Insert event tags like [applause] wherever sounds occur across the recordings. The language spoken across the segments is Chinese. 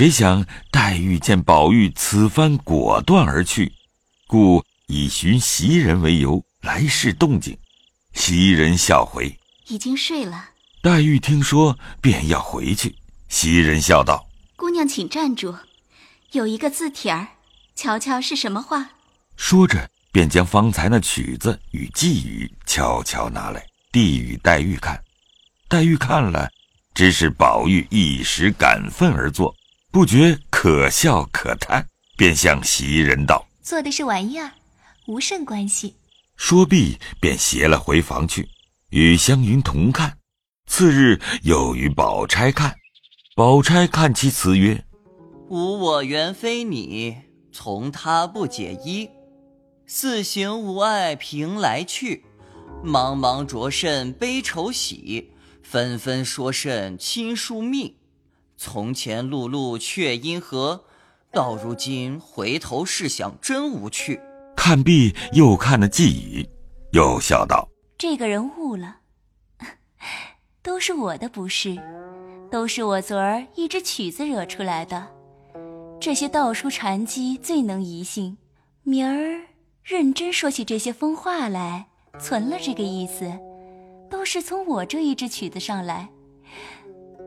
谁想黛玉见宝玉此番果断而去，故以寻袭人为由来试动静。袭人笑回：“已经睡了。”黛玉听说，便要回去。袭人笑道：“姑娘，请站住，有一个字帖儿，瞧瞧是什么话。”说着，便将方才那曲子与寄语悄悄拿来，递与黛玉看。黛玉看了，只是宝玉一时感愤而作，不觉可笑可叹，便向袭人道：“做的是玩意儿，无甚关系。”说毕，便携了回房去，与湘云同看。次日又与宝钗看，宝钗看其词曰：“无我原非你，从他不解衣。四行无碍凭来去，茫茫着甚悲愁喜，纷纷说甚亲疏密。从前碌碌却因何？到如今回头试想真无趣。”看毕又看了寄语，又笑道：“这个人悟了。[laughs] ”都是我的不是，都是我昨儿一支曲子惹出来的。这些道书禅机最能移性，明儿认真说起这些疯话来，存了这个意思，都是从我这一支曲子上来。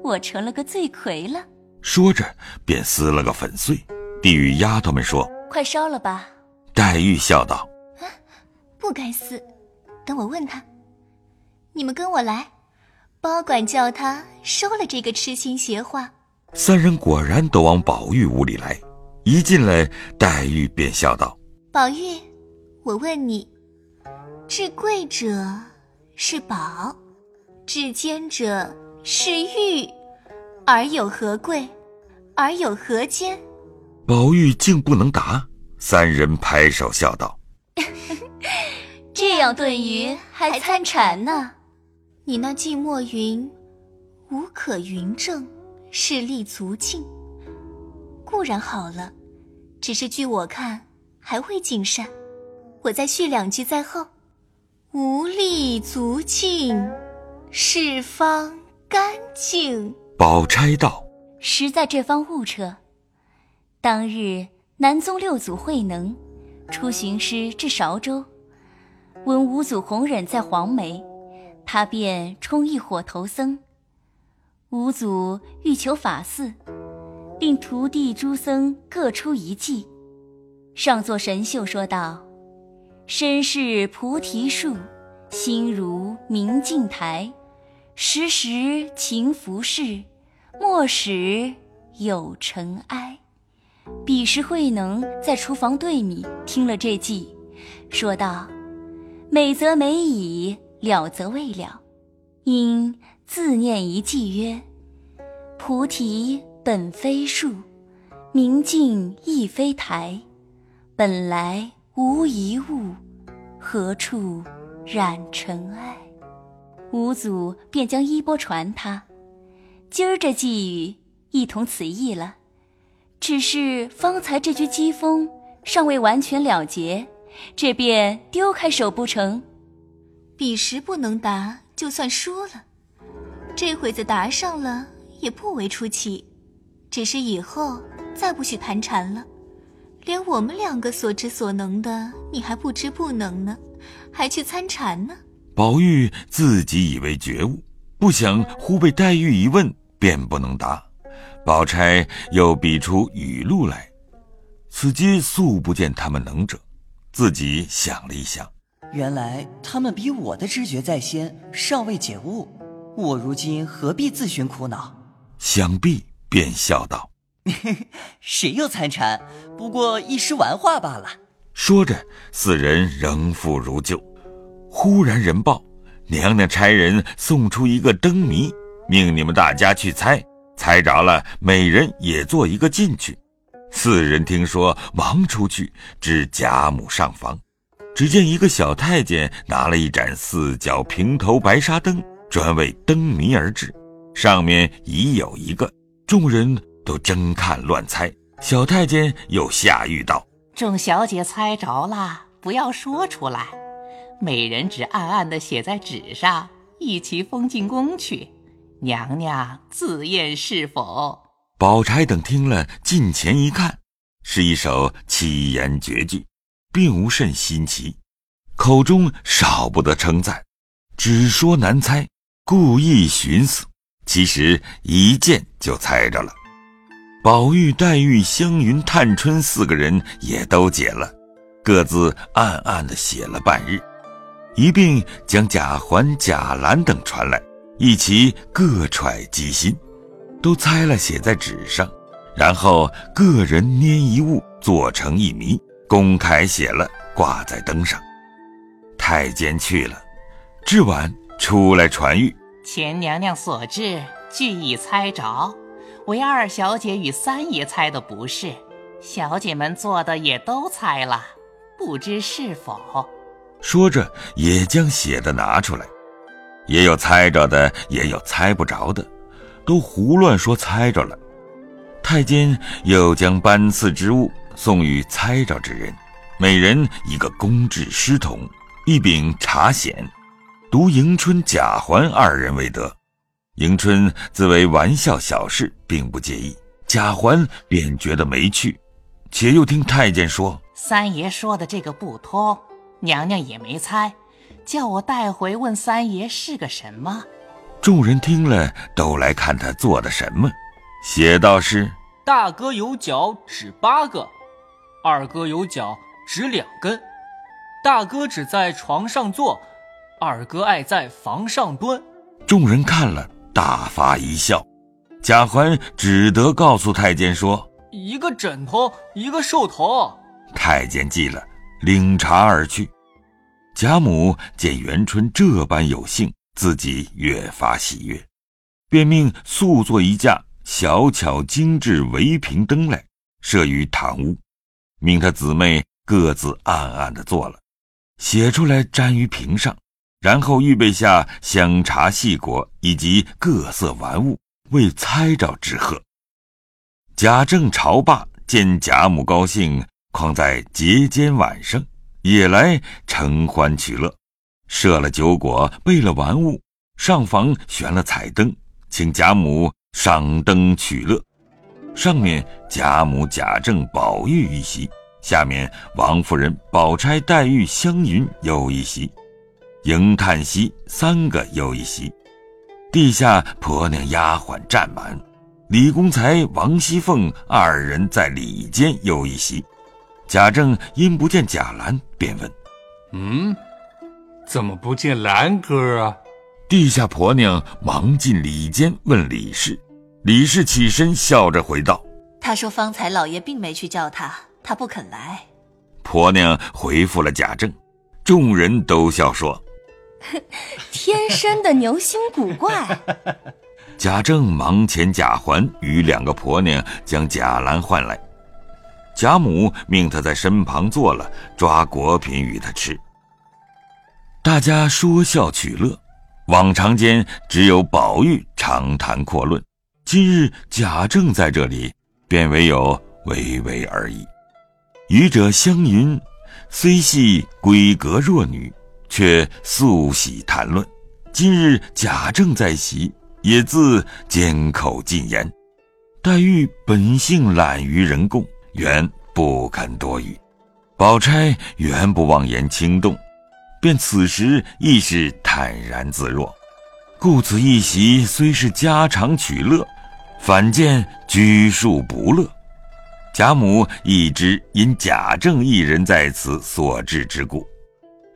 我成了个罪魁了。说着，便撕了个粉碎，递与丫头们说：“快烧了吧。”黛玉笑道：“啊不该撕，等我问他。你们跟我来。”包管叫他收了这个痴心邪话。三人果然都往宝玉屋里来，一进来，黛玉便笑道：“宝玉，我问你，至贵者是宝，至坚者是玉，而有何贵？而有何坚？”宝玉竟不能答。三人拍手笑道：“这样炖鱼还参禅呢。”你那寂寞云，无可云证，势力足尽，固然好了，只是据我看还未尽善。我再续两句在后：无力足尽，是方干净。宝钗道：“实在这方误彻。当日南宗六祖慧能出巡师至韶州，闻五祖弘忍在黄梅。”他便充一火头僧，五祖欲求法寺，令徒弟诸僧各出一计。上座神秀说道：“身是菩提树，心如明镜台，时时勤拂拭，莫使有尘埃。”彼时慧能在厨房对米，听了这计，说道：“美则美矣。”了则未了，因自念一偈曰：“菩提本非树，明镜亦非台，本来无一物，何处染尘埃？”五祖便将衣钵传他，今儿这寄语亦同此意了。只是方才这局机锋尚未完全了结，这便丢开手不成？彼时不能答，就算输了；这会子答上了，也不为出奇。只是以后再不许谈禅了，连我们两个所知所能的，你还不知不能呢，还去参禅呢？宝玉自己以为觉悟，不想忽被黛玉一问，便不能答。宝钗又比出语录来，此皆素不见他们能者，自己想了一想。原来他们比我的知觉在先，尚未解悟。我如今何必自寻苦恼？想必便笑道：“ [laughs] 谁又参禅？不过一时玩话罢了。”说着，四人仍复如旧。忽然人报，娘娘差人送出一个灯谜，命你们大家去猜，猜着了，每人也做一个进去。四人听说，忙出去至贾母上房。只见一个小太监拿了一盏四角平头白纱灯，专为灯谜而制，上面已有一个。众人都争看乱猜。小太监又下谕道：“众小姐猜着了，不要说出来，每人只暗暗的写在纸上，一齐封进宫去。娘娘自验是否？”宝钗等听了，近前一看，是一首七言绝句，并无甚新奇，口中少不得称赞，只说难猜，故意寻思，其实一见就猜着了。宝玉、黛玉、湘云、探春四个人也都解了，各自暗暗的写了半日，一并将贾环、贾兰等传来。一起各揣机心，都猜了写在纸上，然后个人捏一物做成一谜，公开写了挂在灯上。太监去了，至晚出来传谕：钱娘娘所致，俱已猜着，唯二小姐与三爷猜的不是，小姐们做的也都猜了，不知是否。说着，也将写的拿出来。也有猜着的，也有猜不着的，都胡乱说猜着了。太监又将班次之物送与猜着之人，每人一个公制诗筒，一柄茶筅，独迎春、贾环二人为得。迎春自为玩笑小事，并不介意；贾环便觉得没趣，且又听太监说三爷说的这个不通，娘娘也没猜。叫我带回问三爷是个什么？众人听了，都来看他做的什么。写道是：大哥有脚指八个，二哥有脚指两根。大哥只在床上坐，二哥爱在房上蹲。众人看了，大发一笑。贾环只得告诉太监说：“一个枕头，一个兽头。”太监记了，领茶而去。贾母见元春这般有幸，自己越发喜悦，便命速做一架小巧精致围屏灯来，设于堂屋，命他姊妹各自暗暗的做了，写出来粘于屏上，然后预备下香茶细果以及各色玩物，为猜着之贺。贾政朝罢，见贾母高兴，况在节间晚上。也来承欢取乐，设了酒果，备了玩物，上房悬了彩灯，请贾母赏灯取乐。上面贾母、贾政、宝玉一席，下面王夫人、宝钗、黛玉、湘云又一席，迎、叹息三个又一席，地下婆娘丫鬟站满，李公才、王熙凤二人在里间又一席。贾政因不见贾兰，便问：“嗯，怎么不见兰哥啊？”地下婆娘忙进里间问李氏，李氏起身笑着回道：“他说方才老爷并没去叫他，他不肯来。”婆娘回复了贾政，众人都笑说：“ [laughs] 天生的牛心古怪。[laughs] ”贾政忙遣贾环与两个婆娘将贾兰唤来。贾母命他在身旁坐了，抓果品与他吃。大家说笑取乐，往常间只有宝玉长谈阔论，今日贾政在这里，便唯有微微而已。愚者湘云，虽系闺阁弱女，却素喜谈论。今日贾政在席，也自缄口禁言。黛玉本性懒于人共。原不肯多语，宝钗原不妄言轻动，便此时亦是坦然自若。故此一席虽是家常取乐，反见拘束不乐。贾母亦知因贾政一人在此所致之故。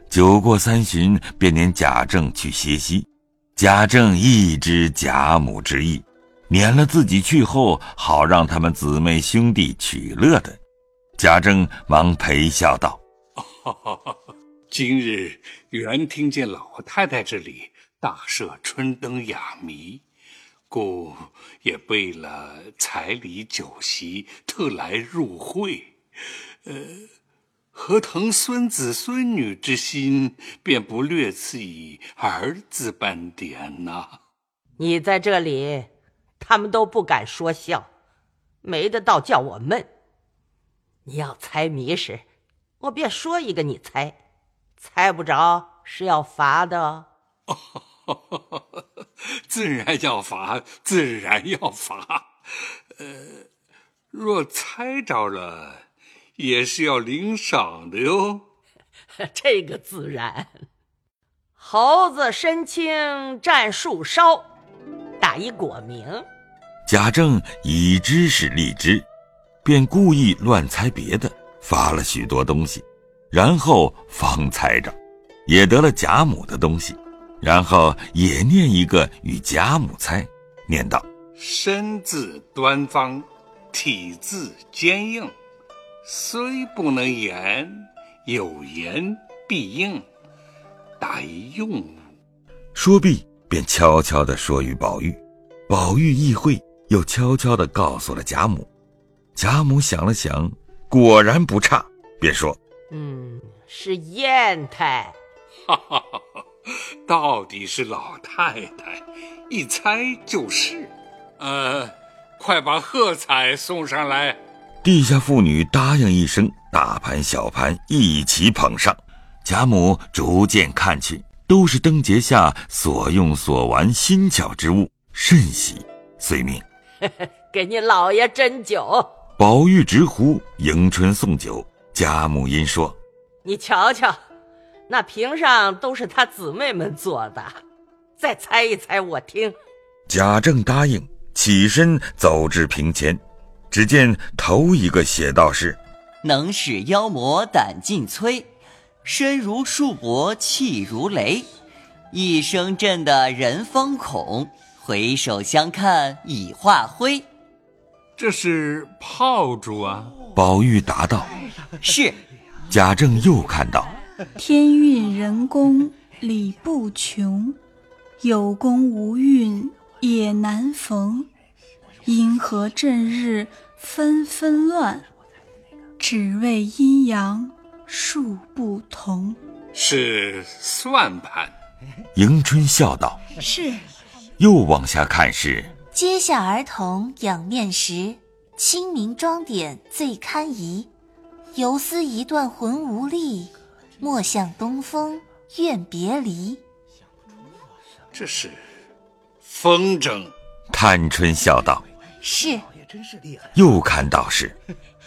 酒过三巡，便撵贾政去歇息。贾政亦知贾母之意。撵了自己去后，好让他们姊妹兄弟取乐的。贾政忙陪笑道：“ [laughs] 今日原听见老太太这里大设春灯雅谜，故也备了彩礼酒席，特来入会。呃，何腾孙子孙女之心，便不略赐以儿子半点呐？你在这里。”他们都不敢说笑，没得到叫我闷。你要猜谜时，我便说一个，你猜，猜不着是要罚的。哦 [laughs] 自然要罚，自然要罚。呃若猜着了，也是要领赏的哟。[laughs] 这个自然。猴子身轻战树梢，打一果名。贾政已知是荔枝，便故意乱猜别的，发了许多东西，然后方猜着，也得了贾母的东西，然后也念一个与贾母猜，念道：“身字端方，体字坚硬，虽不能言，有言必应。”打一用物，说毕，便悄悄地说与宝玉。宝玉意会，又悄悄地告诉了贾母。贾母想了想，果然不差，便说：“嗯，是砚台。哈哈哈哈，到底是老太太，一猜就是。呃，快把贺彩送上来。”地下妇女答应一声，大盘小盘一起捧上。贾母逐渐看去，都是灯节下所用所玩新巧之物，甚喜，遂 [laughs] 命给你老爷斟酒。宝玉直呼迎春送酒，贾母因说：“你瞧瞧，那瓶上都是他姊妹们做的，再猜一猜，我听。”贾政答应，起身走至瓶前，只见头一个写道是：“能使妖魔胆尽摧。”身如束帛，气如雷，一声震得人方恐。回首相看已化灰。这是炮竹啊！宝玉答道：“是。”贾政又看到：“天运人工理不穷，有功无运也难逢。阴和正日纷纷乱，只为阴阳。”数不同，是算盘。迎春笑道：“是。”又往下看是：“阶下儿童仰面时，清明妆点最堪宜。游丝一段浑无力，莫向东风怨别离。”这是风筝。探春笑道：“是。”又看到是：“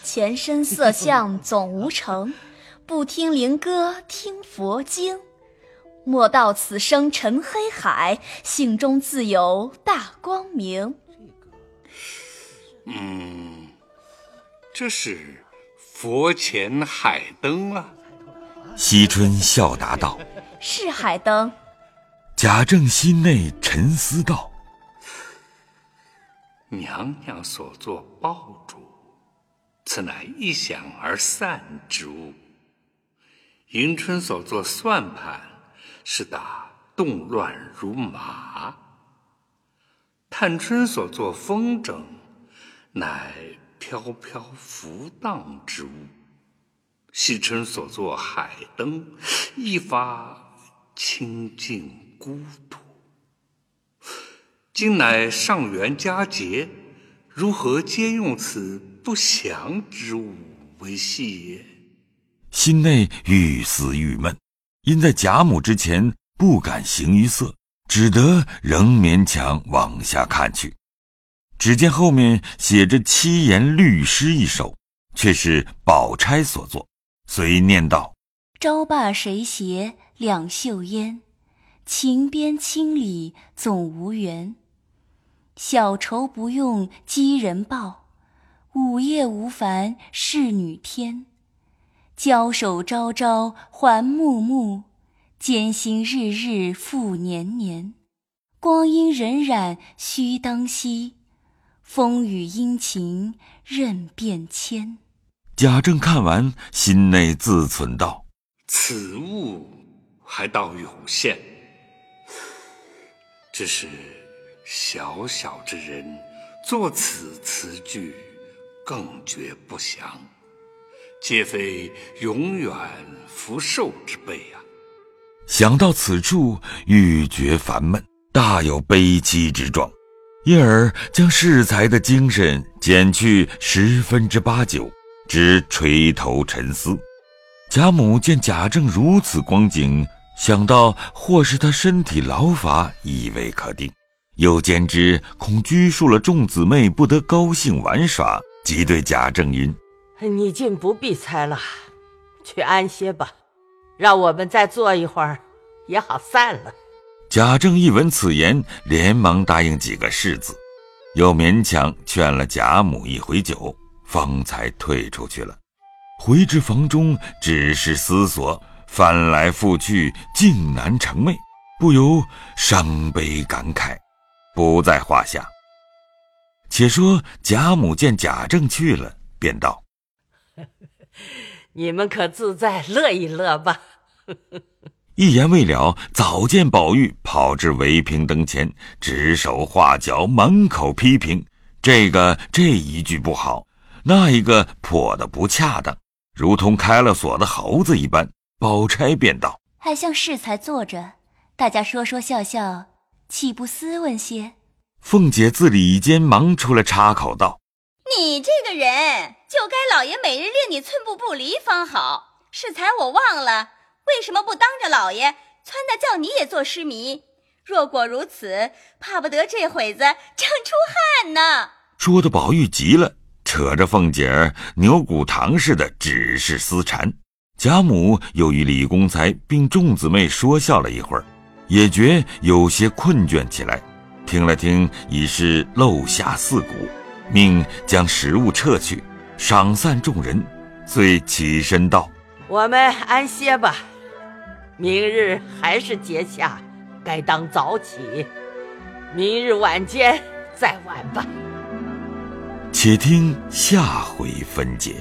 前身色相总无成。”不听灵歌听佛经，莫道此生沉黑海，性中自有大光明。嗯，这是佛前海灯啊。惜春笑答道：“是海灯。”贾政心内沉思道：“娘娘所作爆竹，此乃一响而散之物。”迎春所作算盘，是打动乱如麻；探春所作风筝，乃飘飘浮荡之物；惜春所作海灯，一发清净孤独。今乃上元佳节，如何皆用此不祥之物为戏也？心内愈思郁闷，因在贾母之前不敢形于色，只得仍勉强往下看去。只见后面写着七言律诗一首，却是宝钗所作，遂念道：“朝罢谁携两袖烟，情边千里总无缘。小愁不用寄人报，午夜无烦侍女添。”交手朝朝还暮暮，艰辛日日复年年。光阴荏苒须当惜，风雨阴晴任变迁。贾政看完，心内自忖道：“此物还倒有限，只是小小之人作此词句，更觉不祥。”皆非永远福寿之辈啊！想到此处，愈觉烦闷，大有悲戚之状，因而将适才的精神减去十分之八九，只垂头沉思。贾母见贾政如此光景，想到或是他身体劳乏，以为可定，又兼之恐拘束了众姊妹不得高兴玩耍，即对贾政云：“你竟不必猜了，去安歇吧，让我们再坐一会儿，也好散了。”贾政一闻此言，连忙答应几个是字，又勉强劝了贾母一回酒，方才退出去了。回至房中，只是思索，翻来覆去，竟难成寐，不由伤悲感慨。不在话下。且说贾母见贾政去了，便道：“ [laughs] 你们可自在乐一乐吧。[laughs] ”一言未了，早见宝玉跑至围屏灯前，指手画脚，满口批评。这个这一句不好，那一个破的不恰当，如同开了锁的猴子一般。宝钗便道：“还像适才坐着，大家说说笑笑。”岂不斯文些？凤姐自里间忙出来插口道：“你这个人，就该老爷每日令你寸步不离方好。适才我忘了，为什么不当着老爷撺掇叫你也做诗迷？若果如此，怕不得这会子正出汗呢。”说的宝玉急了，扯着凤姐儿牛骨糖似的只是私缠。贾母又与李公才并众姊妹说笑了一会儿。也觉有些困倦起来，听了听已是漏下四鼓，命将食物撤去，赏散众人，遂起身道：“我们安歇吧，明日还是节下，该当早起，明日晚间再玩吧。”且听下回分解。